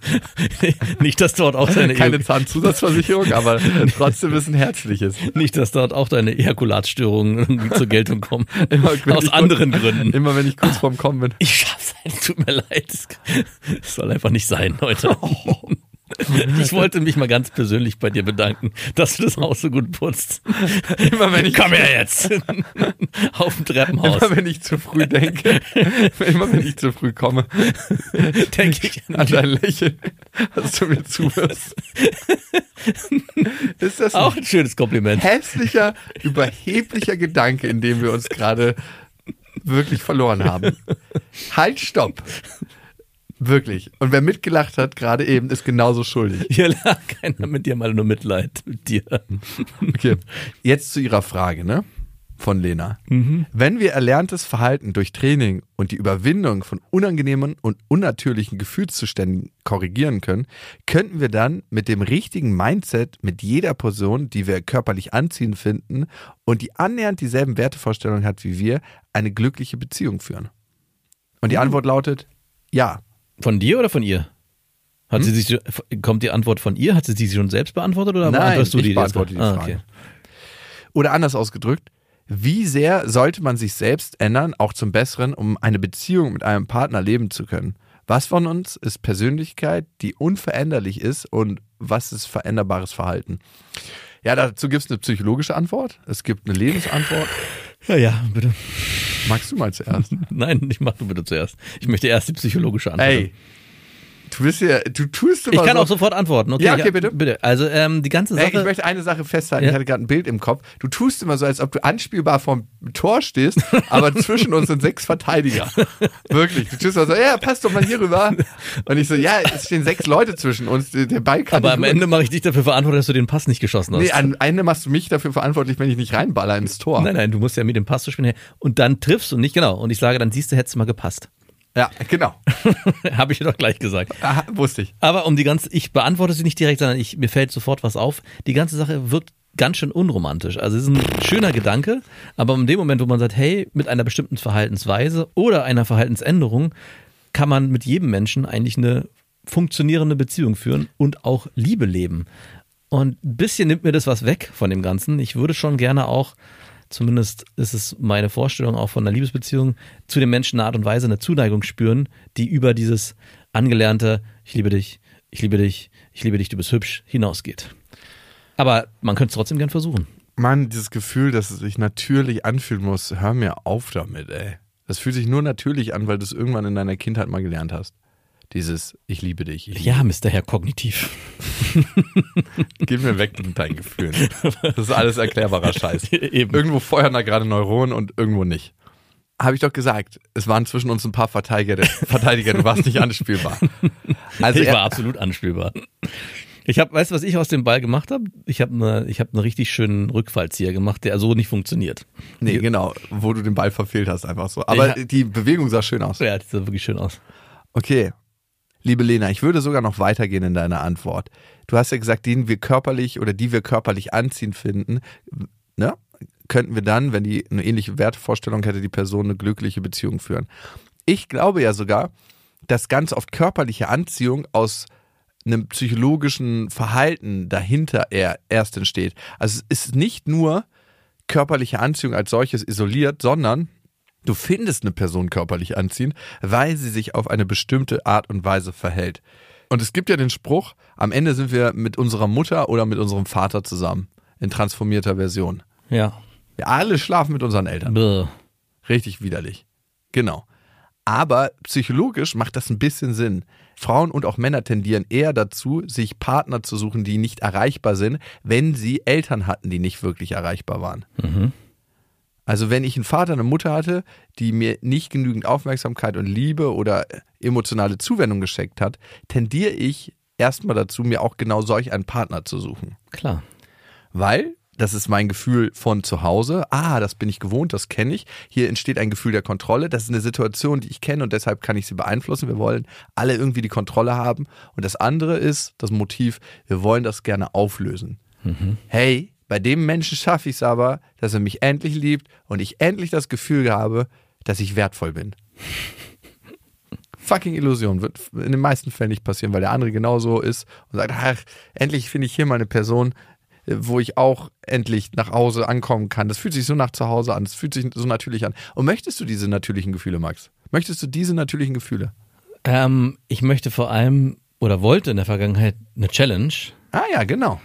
nicht, dass dort auch deine Keine Zahnzusatzversicherung, aber trotzdem ist ein herzliches. nicht, dass dort auch deine Ejakulatstörungen irgendwie zur Geltung kommen. Immer, Aus anderen kurz, Gründen. Immer wenn ich kurz vorm Kommen bin. Ich schaff's halt, tut mir leid. Es soll einfach nicht sein heute. Ich wollte mich mal ganz persönlich bei dir bedanken, dass du das Haus so gut putzt. Immer wenn ich, Komm her jetzt. Auf dem Treppenhaus. immer wenn ich zu früh denke, immer wenn ich zu früh komme, Denke ich an dein Lächeln, dass du mir zuhörst. Ist das Auch ein schönes Kompliment. hässlicher, überheblicher Gedanke, in dem wir uns gerade wirklich verloren haben. Halt, stopp. Wirklich. Und wer mitgelacht hat gerade eben, ist genauso schuldig. Hier lag keiner mit dir mal nur Mitleid mit dir. Okay. Jetzt zu Ihrer Frage, ne? Von Lena. Wenn wir erlerntes Verhalten durch Training und die Überwindung von unangenehmen und unnatürlichen Gefühlszuständen korrigieren können, könnten wir dann mit dem richtigen Mindset mit jeder Person, die wir körperlich anziehend finden und die annähernd dieselben Wertevorstellungen hat wie wir, eine glückliche Beziehung führen. Und die Antwort lautet ja. Von dir oder von ihr? Hat sie sich, kommt die Antwort von ihr? Hat sie sich schon selbst beantwortet oder Nein, beantwortest du ich die? beantworte die Ah, Frage. Oder anders ausgedrückt, wie sehr sollte man sich selbst ändern, auch zum Besseren, um eine Beziehung mit einem Partner leben zu können? Was von uns ist Persönlichkeit, die unveränderlich ist und was ist veränderbares Verhalten? Ja, dazu gibt es eine psychologische Antwort, es gibt eine Lebensantwort. Ja, ja, bitte. Magst du mal zuerst? Nein, ich mach du bitte zuerst. Ich möchte erst die psychologische Antwort. Ey, du bist ja, du tust immer Ich kann so. auch sofort antworten. Okay, Ja, okay, ich- bitte. Bitte. Also ähm, die ganze Ey, Sache. ich möchte eine Sache festhalten. Ja. Ich hatte gerade ein Bild im Kopf. Du tust immer so, als ob du anspielbar vorm Tor stehst, aber zwischen uns sind sechs Verteidiger. Wirklich. Du tust immer so, ja, passt doch mal hier rüber. Und ich so, ja, es stehen sechs Leute zwischen uns. Der Ball kann aber am rüber. Ende mache ich dich dafür verantwortlich, dass du den Pass nicht geschossen hast. Nee, am Ende machst du mich dafür verantwortlich, wenn ich nicht reinballer ins Tor. nein, nein, du musst ja mit dem Pass zu spielen. Und dann triffst du nicht, genau. Und ich sage, dann siehst du, hättest du mal gepasst. Ja, genau. Habe ich doch gleich gesagt. Aha, wusste ich. Aber um die ganze, ich beantworte sie nicht direkt, sondern ich, mir fällt sofort was auf. Die ganze Sache wirkt ganz schön unromantisch. Also es ist ein schöner Gedanke, aber in dem Moment, wo man sagt, hey, mit einer bestimmten Verhaltensweise oder einer Verhaltensänderung kann man mit jedem Menschen eigentlich eine funktionierende Beziehung führen und auch Liebe leben. Und ein bisschen nimmt mir das was weg von dem Ganzen. Ich würde schon gerne auch, zumindest ist es meine Vorstellung auch von einer Liebesbeziehung, zu dem Menschen eine Art und Weise eine Zuneigung spüren, die über dieses angelernte, ich liebe dich, ich liebe dich, ich liebe dich, du bist hübsch, hinausgeht. Aber man könnte es trotzdem gern versuchen. Mann, dieses Gefühl, dass es sich natürlich anfühlen muss, hör mir auf damit, ey. Das fühlt sich nur natürlich an, weil du es irgendwann in deiner Kindheit mal gelernt hast. Dieses Ich liebe dich. Ich Ja, Mr. Herr Kognitiv. Gib mir weg mit deinen Gefühlen. Das ist alles erklärbarer Scheiß. Eben. Irgendwo feuern da gerade Neuronen und irgendwo nicht. Habe ich doch gesagt, es waren zwischen uns ein paar Verteidiger, Verteidiger du warst nicht anspielbar. Also ich war absolut anspielbar. Ich habe, weißt du, was ich aus dem Ball gemacht habe? Ich habe eine, ich habe einen richtig schönen Rückfallzieher gemacht, der so nicht funktioniert. Nee, genau, wo du den Ball verfehlt hast, einfach so. Aber Ja. die Bewegung sah schön aus. Ja, das sah wirklich schön aus. Okay. Liebe Lena, ich würde sogar noch weitergehen in deiner Antwort. Du hast ja gesagt, den wir körperlich oder die wir körperlich anziehend finden, ne? Könnten wir dann, wenn die eine ähnliche Wertevorstellung hätte, die Person eine glückliche Beziehung führen. Ich glaube ja sogar, dass ganz oft körperliche Anziehung aus einem psychologischen Verhalten dahinter erst entsteht. Also es ist nicht nur körperliche Anziehung als solches isoliert, sondern du findest eine Person körperlich anziehend, weil sie sich auf eine bestimmte Art und Weise verhält. Und es gibt ja den Spruch, am Ende sind wir mit unserer Mutter oder mit unserem Vater zusammen, in transformierter Version. Ja. Wir alle schlafen mit unseren Eltern. Bäh. Richtig widerlich. Genau. Aber psychologisch macht das ein bisschen Sinn. Frauen und auch Männer tendieren eher dazu, sich Partner zu suchen, die nicht erreichbar sind, wenn sie Eltern hatten, die nicht wirklich erreichbar waren. Also wenn ich einen Vater, eine Mutter hatte, die mir nicht genügend Aufmerksamkeit und Liebe oder emotionale Zuwendung geschenkt hat, tendiere ich erstmal dazu, mir auch genau solch einen Partner zu suchen. Klar. Weil, das ist mein Gefühl von zu Hause, ah, das bin ich gewohnt, das kenne ich. Hier entsteht ein Gefühl der Kontrolle. Das ist eine Situation, die ich kenne und deshalb kann ich sie beeinflussen. Wir wollen alle irgendwie die Kontrolle haben. Und das andere ist das Motiv, wir wollen das gerne auflösen. Hey, bei dem Menschen schaffe ich es aber, dass er mich endlich liebt und ich endlich das Gefühl habe, dass ich wertvoll bin. Fucking Illusion wird in den meisten Fällen nicht passieren, weil der andere genauso ist und sagt, ach, endlich finde ich hier mal eine Person, wo ich auch endlich nach Hause ankommen kann. Das fühlt sich so nach zu Hause an, das fühlt sich so natürlich an. Und möchtest du diese natürlichen Gefühle, Max? Möchtest du diese natürlichen Gefühle? Ähm, ich möchte vor allem oder wollte in der Vergangenheit eine Challenge Ah ja, genau.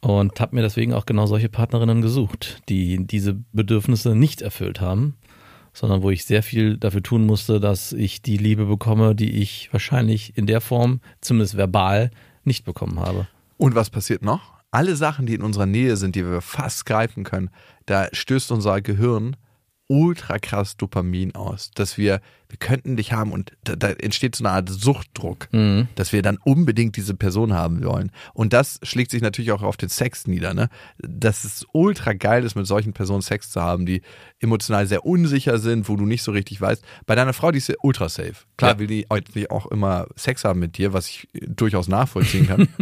Und habe mir deswegen auch genau solche Partnerinnen gesucht, die diese Bedürfnisse nicht erfüllt haben, sondern wo ich sehr viel dafür tun musste, dass ich die Liebe bekomme, die ich wahrscheinlich in der Form, zumindest verbal, nicht bekommen habe. Und was passiert noch? Alle Sachen, die in unserer Nähe sind, die wir fast greifen können, da stößt unser Gehirn ultra krass Dopamin aus, dass wir, wir könnten dich haben und da, da entsteht so eine Art Suchtdruck, dass wir dann unbedingt diese Person haben wollen. Und das schlägt sich natürlich auch auf den Sex nieder, ne? Dass es ultra geil ist, mit solchen Personen Sex zu haben, die emotional sehr unsicher sind, wo du nicht so richtig weißt. Bei deiner Frau, die ist ja ultra safe. Klar Ja. will die auch immer Sex haben mit dir, was ich durchaus nachvollziehen kann.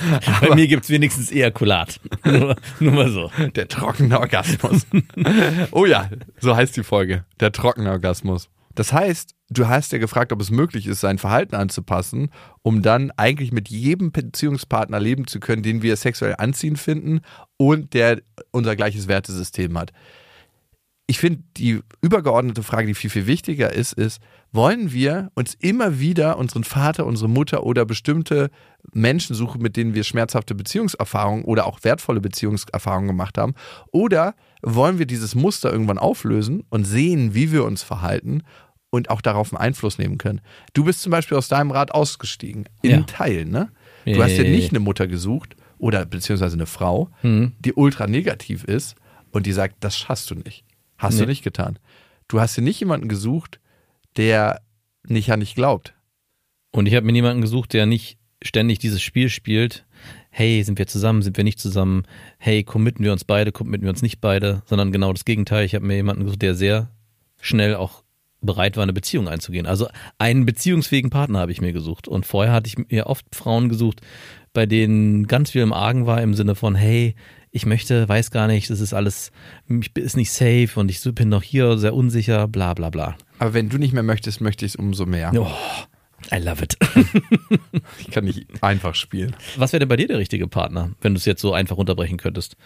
Bei mir gibt's wenigstens Ejakulat. nur, nur mal so. Der trockene Orgasmus. oh ja, so heißt die Folge. Der trockene Orgasmus. Das heißt, du hast ja gefragt, ob es möglich ist, sein Verhalten anzupassen, um dann eigentlich mit jedem Beziehungspartner leben zu können, den wir sexuell anziehend finden und der unser gleiches Wertesystem hat. Ich finde, die übergeordnete Frage, die viel, viel wichtiger ist, ist, wollen wir uns immer wieder unseren Vater, unsere Mutter oder bestimmte Menschen suchen, mit denen wir schmerzhafte Beziehungserfahrungen oder auch wertvolle Beziehungserfahrungen gemacht haben? Oder wollen wir dieses Muster irgendwann auflösen und sehen, wie wir uns verhalten und auch darauf einen Einfluss nehmen können? Du bist zum Beispiel aus deinem Rat ausgestiegen, in Ja. Teilen, ne? Du hast dir nicht eine Mutter gesucht oder beziehungsweise eine Frau, die ultra negativ ist und die sagt, das schaffst du nicht. Hast du Nee. nicht getan. Du hast dir nicht jemanden gesucht, der nicht an dich glaubt. Und ich habe mir niemanden gesucht, der nicht ständig dieses Spiel spielt. Hey, sind wir zusammen, sind wir nicht zusammen? Hey, committen wir uns beide, committen wir uns nicht beide, sondern genau das Gegenteil. Ich habe mir jemanden gesucht, der sehr schnell auch bereit war, eine Beziehung einzugehen. Also einen beziehungsfähigen Partner habe ich mir gesucht. Und vorher hatte ich mir oft Frauen gesucht, bei denen ganz viel im Argen war im Sinne von, hey, ich möchte, weiß gar nicht, das ist alles, ich ist nicht safe und ich bin noch hier sehr unsicher, bla bla bla. Aber wenn du nicht mehr möchtest, möchte ich es umso mehr. Oh, I love it. Ich kann nicht einfach spielen. Was wäre denn bei dir der richtige Partner, wenn du es jetzt so einfach runterbrechen könntest?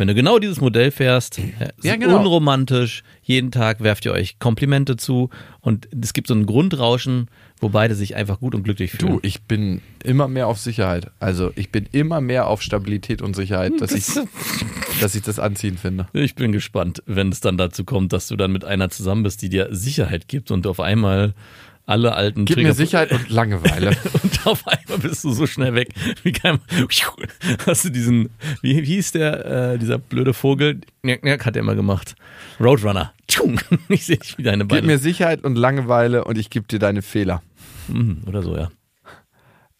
Wenn du genau dieses Modell fährst, äh, Ja, ist genau. unromantisch, jeden Tag werft ihr euch Komplimente zu und es gibt so ein Grundrauschen, wo beide sich einfach gut und glücklich fühlen. Du, ich bin immer mehr auf Sicherheit. Also ich bin immer mehr auf Stabilität und Sicherheit, dass ich, dass ich das anziehen finde. Ich bin gespannt, wenn es dann dazu kommt, dass du dann mit einer zusammen bist, die dir Sicherheit gibt und auf einmal alle alten Gib mir Sicherheit und Langeweile. und auf einmal bist du so schnell weg. Wie kein, hast du diesen, wie, wie hieß der, äh, dieser blöde Vogel? Njack, njack, hat er immer gemacht. Roadrunner. Ich sehe dich wie deine Gib Beine. mir Sicherheit und Langeweile und ich gebe dir deine Fehler. Mhm, Oder so, ja.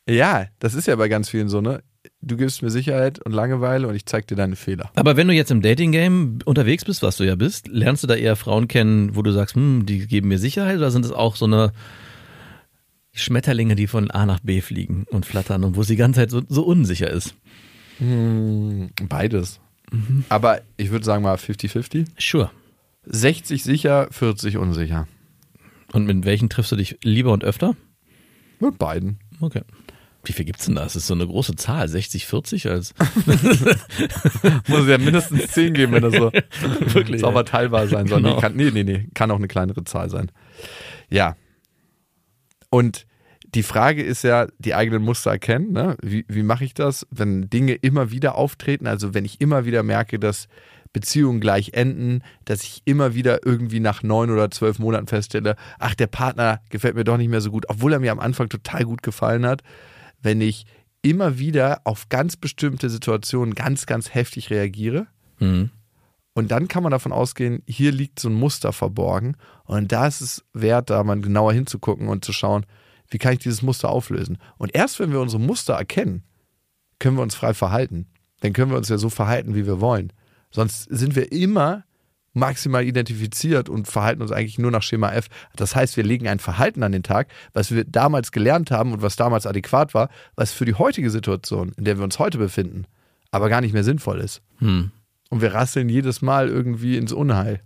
Ja, das ist ja bei ganz vielen so, ne? Du gibst mir Sicherheit und Langeweile und ich zeig dir deine Fehler. Aber wenn du jetzt im Dating-Game unterwegs bist, was du ja bist, lernst du da eher Frauen kennen, wo du sagst, hm, die geben mir Sicherheit oder sind es auch so eine Schmetterlinge, die von A nach B fliegen und flattern und wo sie die ganze Zeit so, so unsicher ist? Beides. Aber ich würde sagen mal 50-50. Sure. 60 sicher, 40 unsicher. Und mit welchen triffst du dich lieber und öfter? Mit beiden. Okay. Wie viel gibt's denn da? Das ist so eine große Zahl. 60, 40 als. Muss ja mindestens 10 geben, wenn das so Wirklich, sauber ja. teilbar sein soll. Genau. Nee, kann, nee, nee, nee, kann auch eine kleinere Zahl sein. Ja. Und die Frage ist ja, die eigenen Muster erkennen. Ne? Wie, wie mache ich das, wenn Dinge immer wieder auftreten? Also wenn ich immer wieder merke, dass Beziehungen gleich enden, dass ich immer wieder irgendwie nach neun oder zwölf Monaten feststelle, ach, der Partner gefällt mir doch nicht mehr so gut, obwohl er mir am Anfang total gut gefallen hat. Wenn ich immer wieder auf ganz bestimmte Situationen ganz, ganz heftig reagiere, Mhm. und dann kann man davon ausgehen, hier liegt so ein Muster verborgen. Und da ist es wert, da mal genauer hinzugucken und zu schauen, wie kann ich dieses Muster auflösen. Und erst wenn wir unsere Muster erkennen, können wir uns frei verhalten. Dann können wir uns ja so verhalten, wie wir wollen. Sonst sind wir immer maximal identifiziert und verhalten uns eigentlich nur nach Schema F. Das heißt, wir legen ein Verhalten an den Tag, was wir damals gelernt haben und was damals adäquat war, was für die heutige Situation, in der wir uns heute befinden, aber gar nicht mehr sinnvoll ist. Hm. Und wir rasseln jedes Mal irgendwie ins Unheil.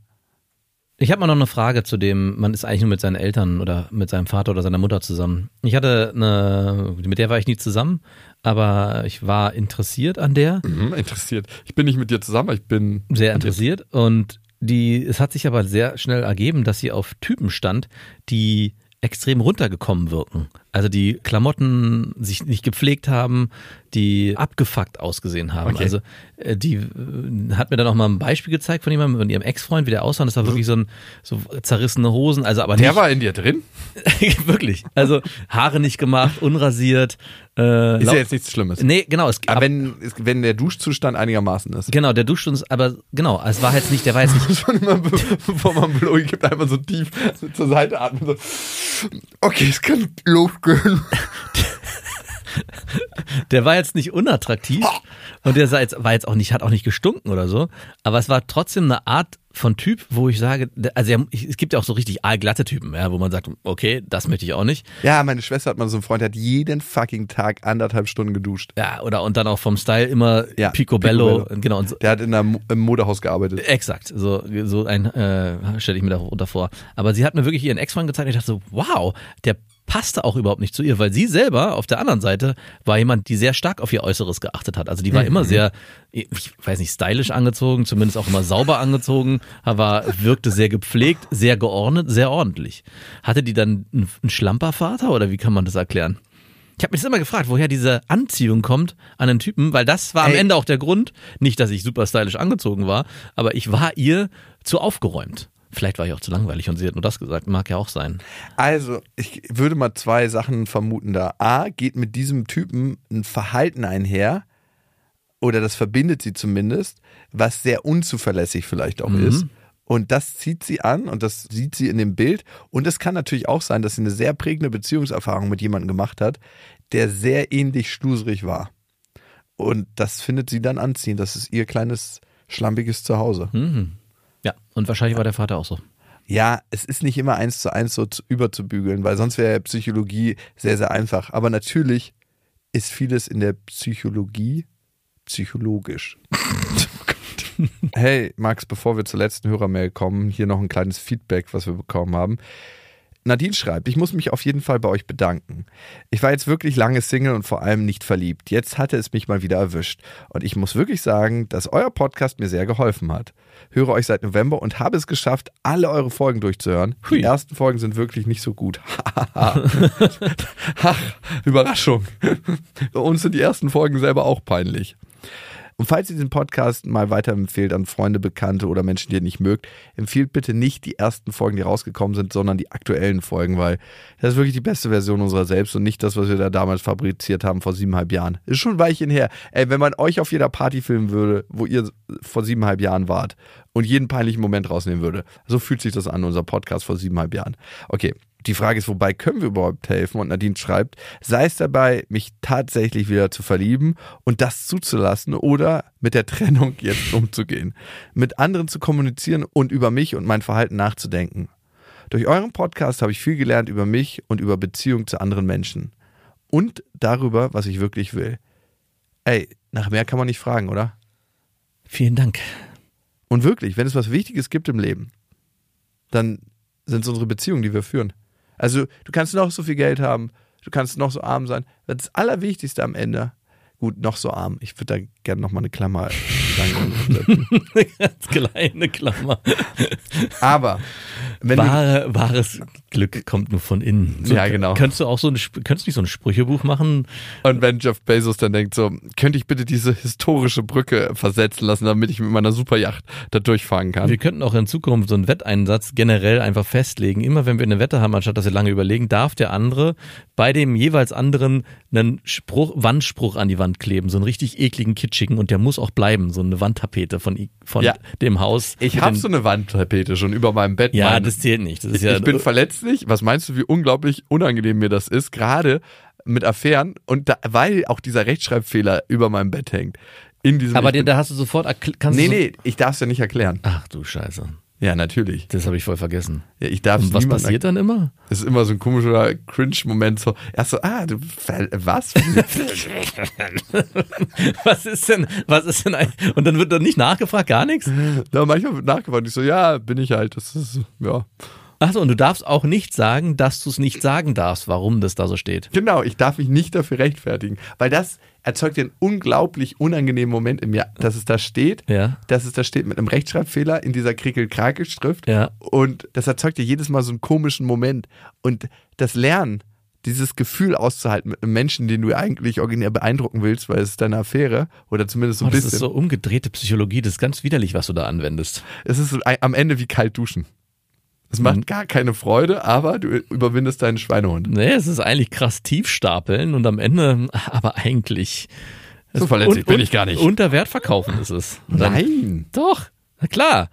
Ich habe mal noch eine Frage zu dem, man ist eigentlich nur mit seinen Eltern oder mit seinem Vater oder seiner Mutter zusammen. Ich hatte eine, mit der war ich nie zusammen, aber ich war interessiert an der, Mhm, interessiert. Ich bin nicht mit dir zusammen, ich bin. sehr interessiert und die, es hat sich aber sehr schnell ergeben, dass sie auf Typen stand, die extrem runtergekommen wirken. Also die Klamotten sich nicht gepflegt haben, die abgefuckt ausgesehen haben. Okay. Also äh, die äh, hat mir dann auch mal ein Beispiel gezeigt von jemandem, von ihrem Ex-Freund, wie der aussah. Und Das war wirklich so ein so zerrissene Hosen, also aber Der nicht war in dir drin? wirklich. Also Haare nicht gemacht, unrasiert. Äh, Ist ja jetzt nichts Schlimmes. Nee, genau. Es, Aber wenn, wenn der Duschzustand einigermaßen ist. genau, der duscht uns, aber genau, es war jetzt nicht, der war jetzt nicht man immer, be- bevor man Blow gibt, einfach so tief zur Seite atmen. So. Okay, es kann losgehen. Der war jetzt nicht unattraktiv und der jetzt, war jetzt auch nicht, hat auch nicht gestunken oder so, aber es war trotzdem eine Art von Typ, wo ich sage, also es gibt ja auch so richtig aalglatte Typen, ja, wo man sagt, okay, das möchte ich auch nicht. Ja, meine Schwester hat mal so einen Freund, der hat jeden fucking Tag anderthalb Stunden geduscht. Ja, oder und dann auch vom Style immer Ja, Picobello, Picobello. genau, und so, Der hat in einem im Modehaus gearbeitet. Exakt, so, so ein äh, stelle ich mir darunter vor. Aber sie hat mir wirklich ihren Ex-Freund gezeigt und ich dachte so, wow, der passte auch überhaupt nicht zu ihr, weil sie selber auf der anderen Seite war jemand, die sehr stark auf ihr Äußeres geachtet hat. Also die war immer sehr, ich weiß nicht, stylisch angezogen, zumindest auch immer sauber angezogen, aber wirkte sehr gepflegt, sehr geordnet, sehr ordentlich. Hatte die dann einen, Schlampervater oder wie kann man das erklären? Ich habe mich immer gefragt, woher diese Anziehung kommt an einen Typen, weil das war am Ey. Ende auch der Grund, nicht, dass ich super stylisch angezogen war, aber ich war ihr zu aufgeräumt. Vielleicht war ich auch zu langweilig und sie hat nur das gesagt, mag ja auch sein. Also, ich würde mal zwei Sachen vermuten da. A, geht mit diesem Typen ein Verhalten einher, oder das verbindet sie zumindest, was sehr unzuverlässig vielleicht auch Mhm. ist. Und das zieht sie an und das sieht sie in dem Bild. Und es kann natürlich auch sein, dass sie eine sehr prägende Beziehungserfahrung mit jemandem gemacht hat, der sehr ähnlich schluserig war. Und das findet sie dann anziehend. Das ist ihr kleines, schlampiges Zuhause. Mhm. Ja, und wahrscheinlich war der Vater auch so. Ja, es ist nicht immer eins zu eins so zu, überzubügeln, weil sonst wäre Psychologie sehr, sehr einfach. Aber natürlich ist vieles in der Psychologie psychologisch. hey, Max, bevor wir zur letzten Hörermail kommen, hier noch ein kleines Feedback, was wir bekommen haben. Nadine schreibt, ich muss mich auf jeden Fall bei euch bedanken. Ich war jetzt wirklich lange Single und vor allem nicht verliebt. Jetzt hatte es mich mal wieder erwischt. Und ich muss wirklich sagen, dass euer Podcast mir sehr geholfen hat. Höre euch seit November und habe es geschafft, alle eure Folgen durchzuhören. Hui. Die ersten Folgen sind wirklich nicht so gut. Ach, Überraschung. Uns sind die ersten Folgen selber auch peinlich. Und falls ihr den Podcast mal weiterempfehlt an Freunde, Bekannte oder Menschen, die ihr nicht mögt, empfiehlt bitte nicht die ersten Folgen, die rausgekommen sind, sondern die aktuellen Folgen, weil das ist wirklich die beste Version unserer selbst und nicht das, was wir da damals fabriziert haben vor siebeneinhalb Jahren. Ist schon ein Weilchen her. Ey, wenn man euch auf jeder Party filmen würde, wo ihr vor siebeneinhalb Jahren wart und jeden peinlichen Moment rausnehmen würde, so fühlt sich das an, unser Podcast vor siebeneinhalb Jahren. Okay, die Frage ist, wobei können wir überhaupt helfen? Und Nadine schreibt, sei es dabei, mich tatsächlich wieder zu verlieben und das zuzulassen oder mit der Trennung jetzt umzugehen, mit anderen zu kommunizieren und über mich und mein Verhalten nachzudenken. Durch euren Podcast habe ich viel gelernt über mich und über Beziehungen zu anderen Menschen und darüber, was ich wirklich will. Ey, nach mehr kann man nicht fragen, oder? Vielen Dank. Und wirklich, wenn es was Wichtiges gibt im Leben, dann sind es unsere Beziehungen, die wir führen. Also du kannst noch so viel Geld haben, du kannst noch so arm sein. Das Allerwichtigste am Ende, gut, noch so arm. Ich würde da gerne noch mal eine Klammer. Eine ganz kleine Klammer. Aber wenn du, Wahre, wahres Glück kommt nur von innen. So, Ja, genau. Könntest du auch so ein, könntest du nicht so ein Sprüchebuch machen? und wenn Jeff Bezos dann denkt so, könnte ich bitte diese historische Brücke versetzen lassen, damit ich mit meiner Superjacht da durchfahren kann. Wir könnten auch in Zukunft so einen Wetteinsatz generell einfach festlegen. Immer wenn wir eine Wette haben, anstatt dass wir lange überlegen, darf der andere bei dem jeweils anderen einen Spruch, Wandspruch an die Wand kleben. So einen richtig ekligen, kitschigen. Und der muss auch bleiben. So eine Wandtapete von, von Ja. dem Haus. Ich habe so eine Wandtapete schon über meinem Bett. Ja, Mein- das zählt nicht. Das ist Ich, ja, ich bin verletzlich. Was meinst du, wie unglaublich unangenehm mir das ist? Gerade mit Affären und da, weil auch dieser Rechtschreibfehler über meinem Bett hängt. In diesem aber den, da hast du sofort, kannst Nee, du so, nee, ich darf es ja nicht erklären. Ach du Scheiße. Ja, natürlich. Das habe ich voll vergessen. Ja, ich darf es Und was passiert dann immer? Das ist immer so ein komischer Cringe-Moment. So, erst so, ah, du, was? Was ist denn, was ist denn ein, und dann wird dann nicht nachgefragt, gar nichts? da manchmal wird nachgefragt. Ich so, ja, bin ich halt. Das ist, ja. Achso, und du darfst auch nicht sagen, dass du es nicht sagen darfst, warum das da so steht. Genau, ich darf mich nicht dafür rechtfertigen. Weil das erzeugt einen unglaublich unangenehmen Moment in mir, dass es da steht. Ja. Dass es da steht mit einem Rechtschreibfehler in dieser Krickel-Krakel-Schrift. Ja. Und das erzeugt ja jedes Mal so einen komischen Moment. Und das Lernen, dieses Gefühl auszuhalten mit einem Menschen, den du eigentlich originär beeindrucken willst, weil es ist deine Affäre oder zumindest so Oh, ein das bisschen. ist so umgedrehte Psychologie, das ist ganz widerlich, was du da anwendest. Es ist am Ende wie kalt duschen. Es macht Mhm. gar keine Freude, aber du überwindest deinen Schweinehund. Nee, es ist eigentlich krass tief stapeln und am Ende, aber eigentlich. So verletzlich bin ich gar nicht. Unter Wert verkaufen ist es. Dann- Nein. Doch, na klar.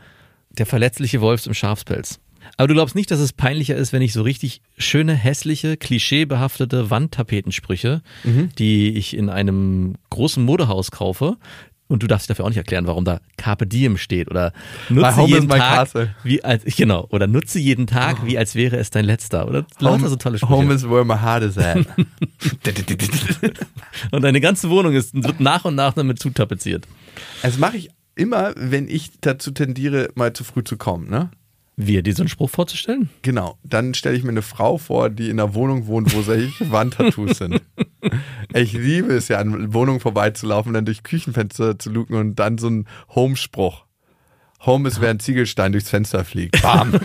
Der verletzliche Wolf im Schafspelz. Aber du glaubst nicht, dass es peinlicher ist, wenn ich so richtig schöne, hässliche, klischeebehaftete Wandtapetensprüche, Mhm. die ich in einem großen Modehaus kaufe, und du darfst dafür auch nicht erklären, warum da Carpe Diem steht oder nutze jeden Tag castle. wie als genau oder nutze jeden Tag wie als wäre es dein letzter oder lauter so tolle Sprüche. Home is where my heart is at. und deine ganze Wohnung ist wird nach und nach damit zutapeziert. das mache ich immer, wenn ich dazu tendiere, mal zu früh zu kommen, ne? So einen Spruch vorzustellen? Genau. Dann stelle ich mir eine Frau vor, die in einer Wohnung wohnt, wo solche Wandtattoos sind. Ich liebe es ja, an Wohnungen vorbeizulaufen, dann durch Küchenfenster zu luken und dann so ein Home-Spruch. Home ist, wer ein Ziegelstein durchs Fenster fliegt. Bam.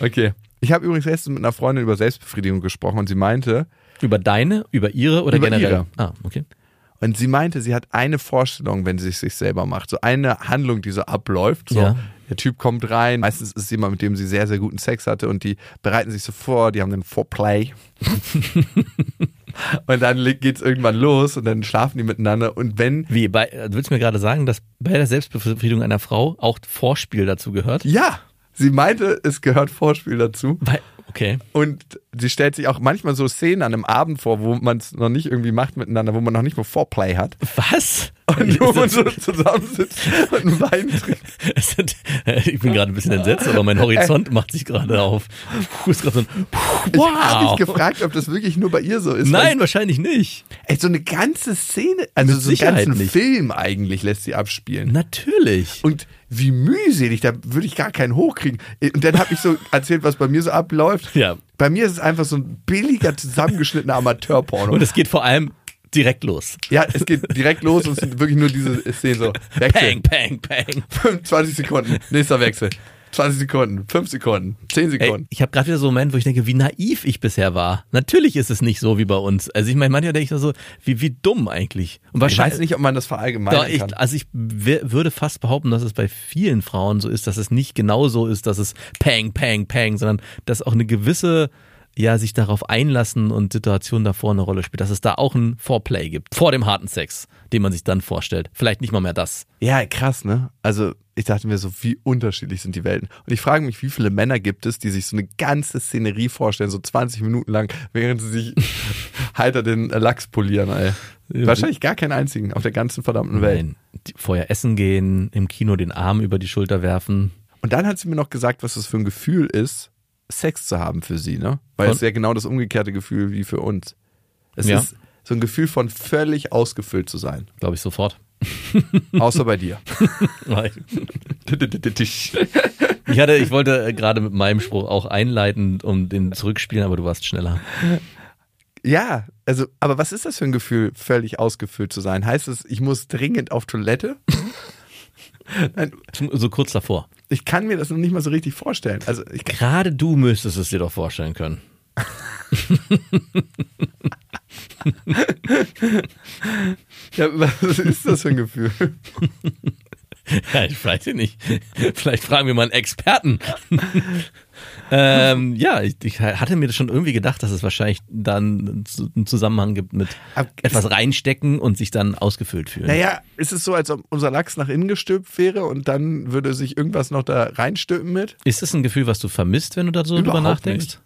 okay. Ich habe übrigens letztens mit einer Freundin über Selbstbefriedigung gesprochen und sie meinte, Über deine, über ihre oder Über generell? ihre. Ah, okay. Und sie meinte, sie hat eine Vorstellung, wenn sie es sich selber macht. So eine Handlung, die so abläuft. So, Ja. Der Typ kommt rein. Meistens ist es jemand, mit dem sie sehr, sehr guten Sex hatte und die bereiten sich so vor, die haben den Foreplay. und dann geht es irgendwann los und dann schlafen die miteinander. Und wenn, Wie, bei, äh, du willst mir gerade sagen, dass bei der Selbstbefriedigung einer Frau auch Vorspiel dazu gehört? ja, sie meinte, es gehört Vorspiel dazu. Bei, okay. Und sie stellt sich auch manchmal so Szenen an einem Abend vor, wo man es noch nicht irgendwie macht miteinander, wo man noch nicht mal Foreplay hat. Was? Und du und so zusammensitzen und Wein trinken. Äh, ich bin gerade ein bisschen entsetzt, aber mein Horizont macht sich gerade auf. Puh, ist gerade so ein, Ich habe wow. mich gefragt, ob das wirklich nur bei ihr so ist. Nein, wahrscheinlich nicht. Ey, so eine ganze Szene, also Mit so einen Sicherheit ganzen nicht. Film eigentlich lässt sie abspielen. Natürlich. Und wie mühselig, da würde ich gar keinen hochkriegen. Und dann habe ich so erzählt, was bei mir so abläuft. Ja. Bei mir ist es einfach so ein billiger, zusammengeschnittener Amateurporno. Und es geht vor allem direkt los. ja, es geht direkt los und es sind wirklich nur diese Szenen so. Wechsel. Pang, pang, pang. 25 Sekunden, nächster Wechsel. 20 Sekunden, 5 Sekunden, 10 Ey, Sekunden. ich habe gerade wieder so einen Moment, wo ich denke, wie naiv ich bisher war. Natürlich ist es nicht so wie bei uns. Also ich meine, manchmal denke ich so, wie, wie dumm eigentlich. Und ich wahrscheinlich, weiß nicht, ob man das verallgemeinern Doch, ich, kann. also ich würde fast behaupten, dass es bei vielen Frauen so ist, dass es nicht genau so ist, dass es Pang, Pang, Pang, sondern dass auch eine gewisse, ja, sich darauf einlassen und Situation davor eine Rolle spielt, dass es da auch ein Foreplay gibt, vor dem harten Sex, den man sich dann vorstellt. Vielleicht nicht mal mehr das. Ja, krass, ne? Also ich dachte mir so, wie unterschiedlich sind die Welten. Und ich frage mich, wie viele Männer gibt es, die sich so eine ganze Szenerie vorstellen, so 20 Minuten lang, während sie sich heiter den Lachs polieren, ey. Wahrscheinlich gar keinen einzigen auf der ganzen verdammten Welt. Nein, vorher essen gehen, im Kino den Arm über die Schulter werfen. Und dann hat sie mir noch gesagt, was das für ein Gefühl ist, Sex zu haben für sie, ne? Weil Und? es ist ja genau das umgekehrte Gefühl wie für uns. Es Ja. ist so ein Gefühl von völlig ausgefüllt zu sein. Glaube ich sofort. Außer bei dir. Ich hatte, ich wollte äh, gerade mit meinem Spruch auch einleiten, um den zurückspielen, aber du warst schneller. Ja, also, aber was ist das für ein Gefühl, völlig ausgefüllt zu sein? Heißt es, ich muss dringend auf Toilette? Nein, So kurz davor. ich kann mir das noch nicht mal so richtig vorstellen. Also, Gerade du müsstest es dir doch vorstellen können. ja, was ist das für ein Gefühl? Ja, ich weiß nicht. Vielleicht fragen wir mal einen Experten. ähm, ja, ich, ich hatte mir schon irgendwie gedacht, dass es wahrscheinlich dann einen Zusammenhang gibt mit Ab- etwas reinstecken und sich dann ausgefüllt fühlen. Naja, ist es so, als ob unser Lachs nach innen gestülpt wäre und dann würde sich irgendwas noch da reinstülpen mit? Ist das ein Gefühl, was du vermisst, wenn du da so drüber Überhaupt nachdenkst? nicht.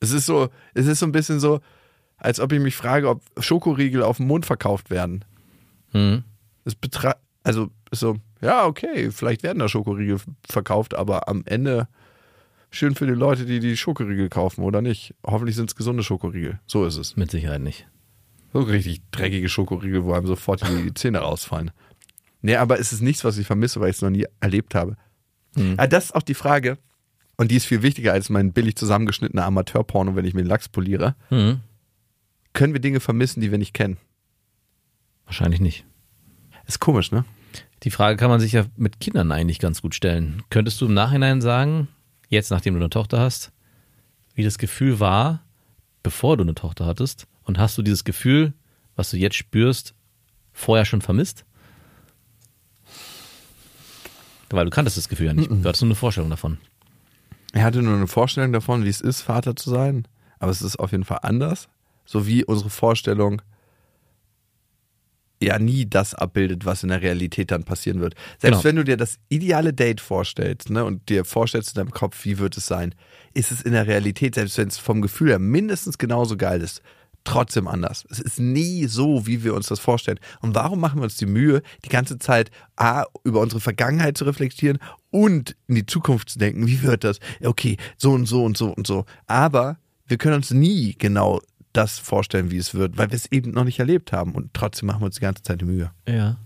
Es ist so, es ist so ein bisschen so, als ob ich mich frage, ob Schokoriegel auf dem Mond verkauft werden. Hm. Es betra also so, ja, okay, vielleicht werden da Schokoriegel verkauft, aber am Ende schön für die Leute, die die Schokoriegel kaufen oder nicht. Hoffentlich sind es gesunde Schokoriegel. So ist es. Mit Sicherheit nicht. So richtig dreckige Schokoriegel, wo einem sofort die Zähne rausfallen. Nee, aber es ist nichts, was ich vermisse, weil ich es noch nie erlebt habe. Ah, das ist auch die Frage, und die ist viel wichtiger als mein billig zusammengeschnittener Amateurporno, wenn ich mir den Lachs poliere. Hm. Können wir Dinge vermissen, die wir nicht kennen? Wahrscheinlich nicht. Ist komisch, ne? Die Frage kann man sich ja mit Kindern eigentlich ganz gut stellen. Könntest du im Nachhinein sagen, jetzt nachdem du eine Tochter hast, wie das Gefühl war, bevor du eine Tochter hattest? Und hast du dieses Gefühl, was du jetzt spürst, vorher schon vermisst? Weil du kanntest das Gefühl ja nicht. Du hattest nur eine Vorstellung davon. Er hatte nur eine Vorstellung davon, wie es ist, Vater zu sein. Aber es ist auf jeden Fall anders. So wie unsere Vorstellung ja nie das abbildet, was in der Realität dann passieren wird. Selbst Genau. wenn du dir das ideale Date vorstellst ne, und dir vorstellst in deinem Kopf, wie wird es sein, ist es in der Realität, selbst wenn es vom Gefühl her mindestens genauso geil ist, trotzdem anders. Es ist nie so, wie wir uns das vorstellen. Und warum machen wir uns die Mühe, die ganze Zeit A, über unsere Vergangenheit zu reflektieren und in die Zukunft zu denken, wie wird das? Okay, so und so und so und so. Aber wir können uns nie genau das vorstellen, wie es wird, weil wir es eben noch nicht erlebt haben. Und trotzdem machen wir uns die ganze Zeit die Mühe. Ja.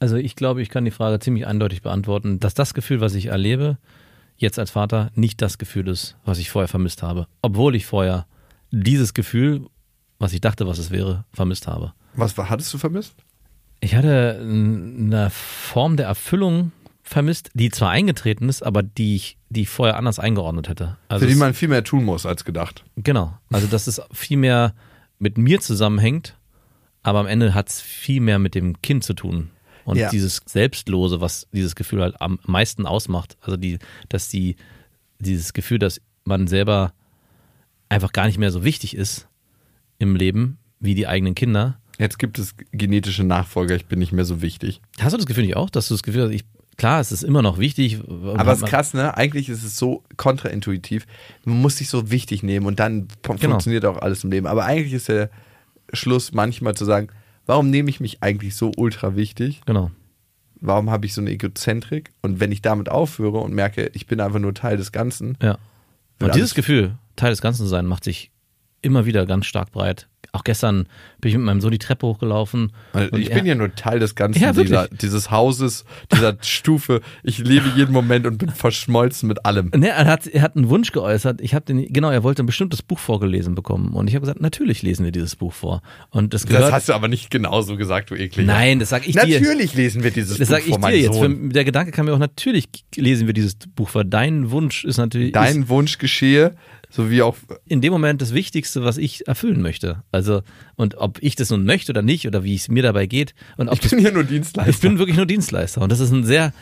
Also ich glaube, ich kann die Frage ziemlich eindeutig beantworten, dass das Gefühl, was ich erlebe, jetzt als Vater, nicht das Gefühl ist, was ich vorher vermisst habe. Obwohl ich vorher dieses Gefühl, was ich dachte, was es wäre, vermisst habe. Was hattest du vermisst? Ich hatte eine Form der Erfüllung vermisst, die zwar eingetreten ist, aber die ich, die ich vorher anders eingeordnet hätte. Also Für die man viel mehr tun muss als gedacht. Genau. Also, dass es viel mehr mit mir zusammenhängt, aber am Ende hat es viel mehr mit dem Kind zu tun. Und Ja. dieses Selbstlose, was dieses Gefühl halt am meisten ausmacht. Also, die, dass die, dieses Gefühl, dass man selber einfach gar nicht mehr so wichtig ist im Leben wie die eigenen Kinder. Jetzt gibt es genetische Nachfolger, ich bin nicht mehr so wichtig. Hast du das Gefühl nicht auch, dass du das Gefühl hast, ich, klar, es ist immer noch wichtig. Aber es ist krass, ne? Eigentlich ist es so kontraintuitiv. Man muss sich so wichtig nehmen und dann Genau. funktioniert auch alles im Leben. Aber eigentlich ist der Schluss manchmal zu sagen, warum nehme ich mich eigentlich so ultra wichtig? Genau. Warum habe ich so eine Egozentrik? Und wenn ich damit aufhöre und merke, ich bin einfach nur Teil des Ganzen, Ja. Und dieses Gefühl, Teil des Ganzen sein, macht sich immer wieder ganz stark breit. Auch gestern bin ich mit meinem Sohn die Treppe hochgelaufen. Und ich bin ja nur Teil des Ganzen Ja, dieser, dieses Hauses, dieser Stufe. Ich lebe jeden Moment und bin verschmolzen mit allem. Ne, er hat, er hat einen Wunsch geäußert. Ich habe den, genau, er wollte ein bestimmtes Buch vorgelesen bekommen. Und ich habe gesagt, natürlich lesen wir dieses Buch vor. Und das gehört. Das hast du aber nicht genauso gesagt, du ekliger. Nein, das sag ich dir. Natürlich lesen wir dieses Das Buch sage ich vor dir meinem jetzt. Für, der Gedanke kam mir auch natürlich, lesen wir dieses Buch vor. Dein Wunsch ist natürlich Dein ist Wunsch geschehe, sowie auch in dem Moment das Wichtigste, was ich erfüllen möchte. Also, und ob ich das nun möchte oder nicht, oder wie es mir dabei geht. Und ob ich bin hier nur Dienstleister. Ich bin wirklich nur Dienstleister und das ist ein sehr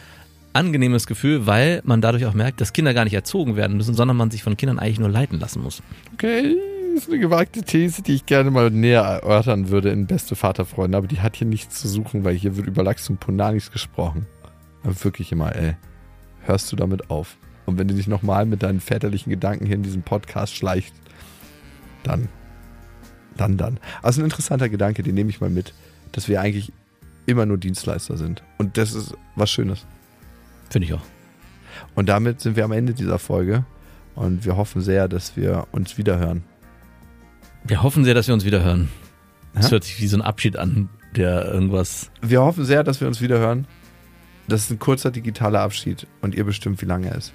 angenehmes Gefühl, weil man dadurch auch merkt, dass Kinder gar nicht erzogen werden müssen, sondern man sich von Kindern eigentlich nur leiten lassen muss. Okay, das ist eine gewagte These, die ich gerne mal näher erörtern würde in Beste Vaterfreunde, aber die hat hier nichts zu suchen, weil hier wird über Lachs und Punanis gesprochen. Aber wirklich immer, ey, hörst du damit auf? Und wenn du dich nochmal mit deinen väterlichen Gedanken hier in diesem Podcast schleichst, dann, dann, dann. Also ein interessanter Gedanke, den nehme ich mal mit, dass wir eigentlich immer nur Dienstleister sind. Und das ist was Schönes. Finde ich auch. Und damit sind wir am Ende dieser Folge und wir hoffen sehr, dass wir uns wiederhören. Wir hoffen sehr, dass wir uns wieder hören. Das Ja? hört sich wie so ein Abschied an, der irgendwas. Wir hoffen sehr, dass wir uns wieder hören. Das ist ein kurzer digitaler Abschied und ihr bestimmt, wie lange er ist.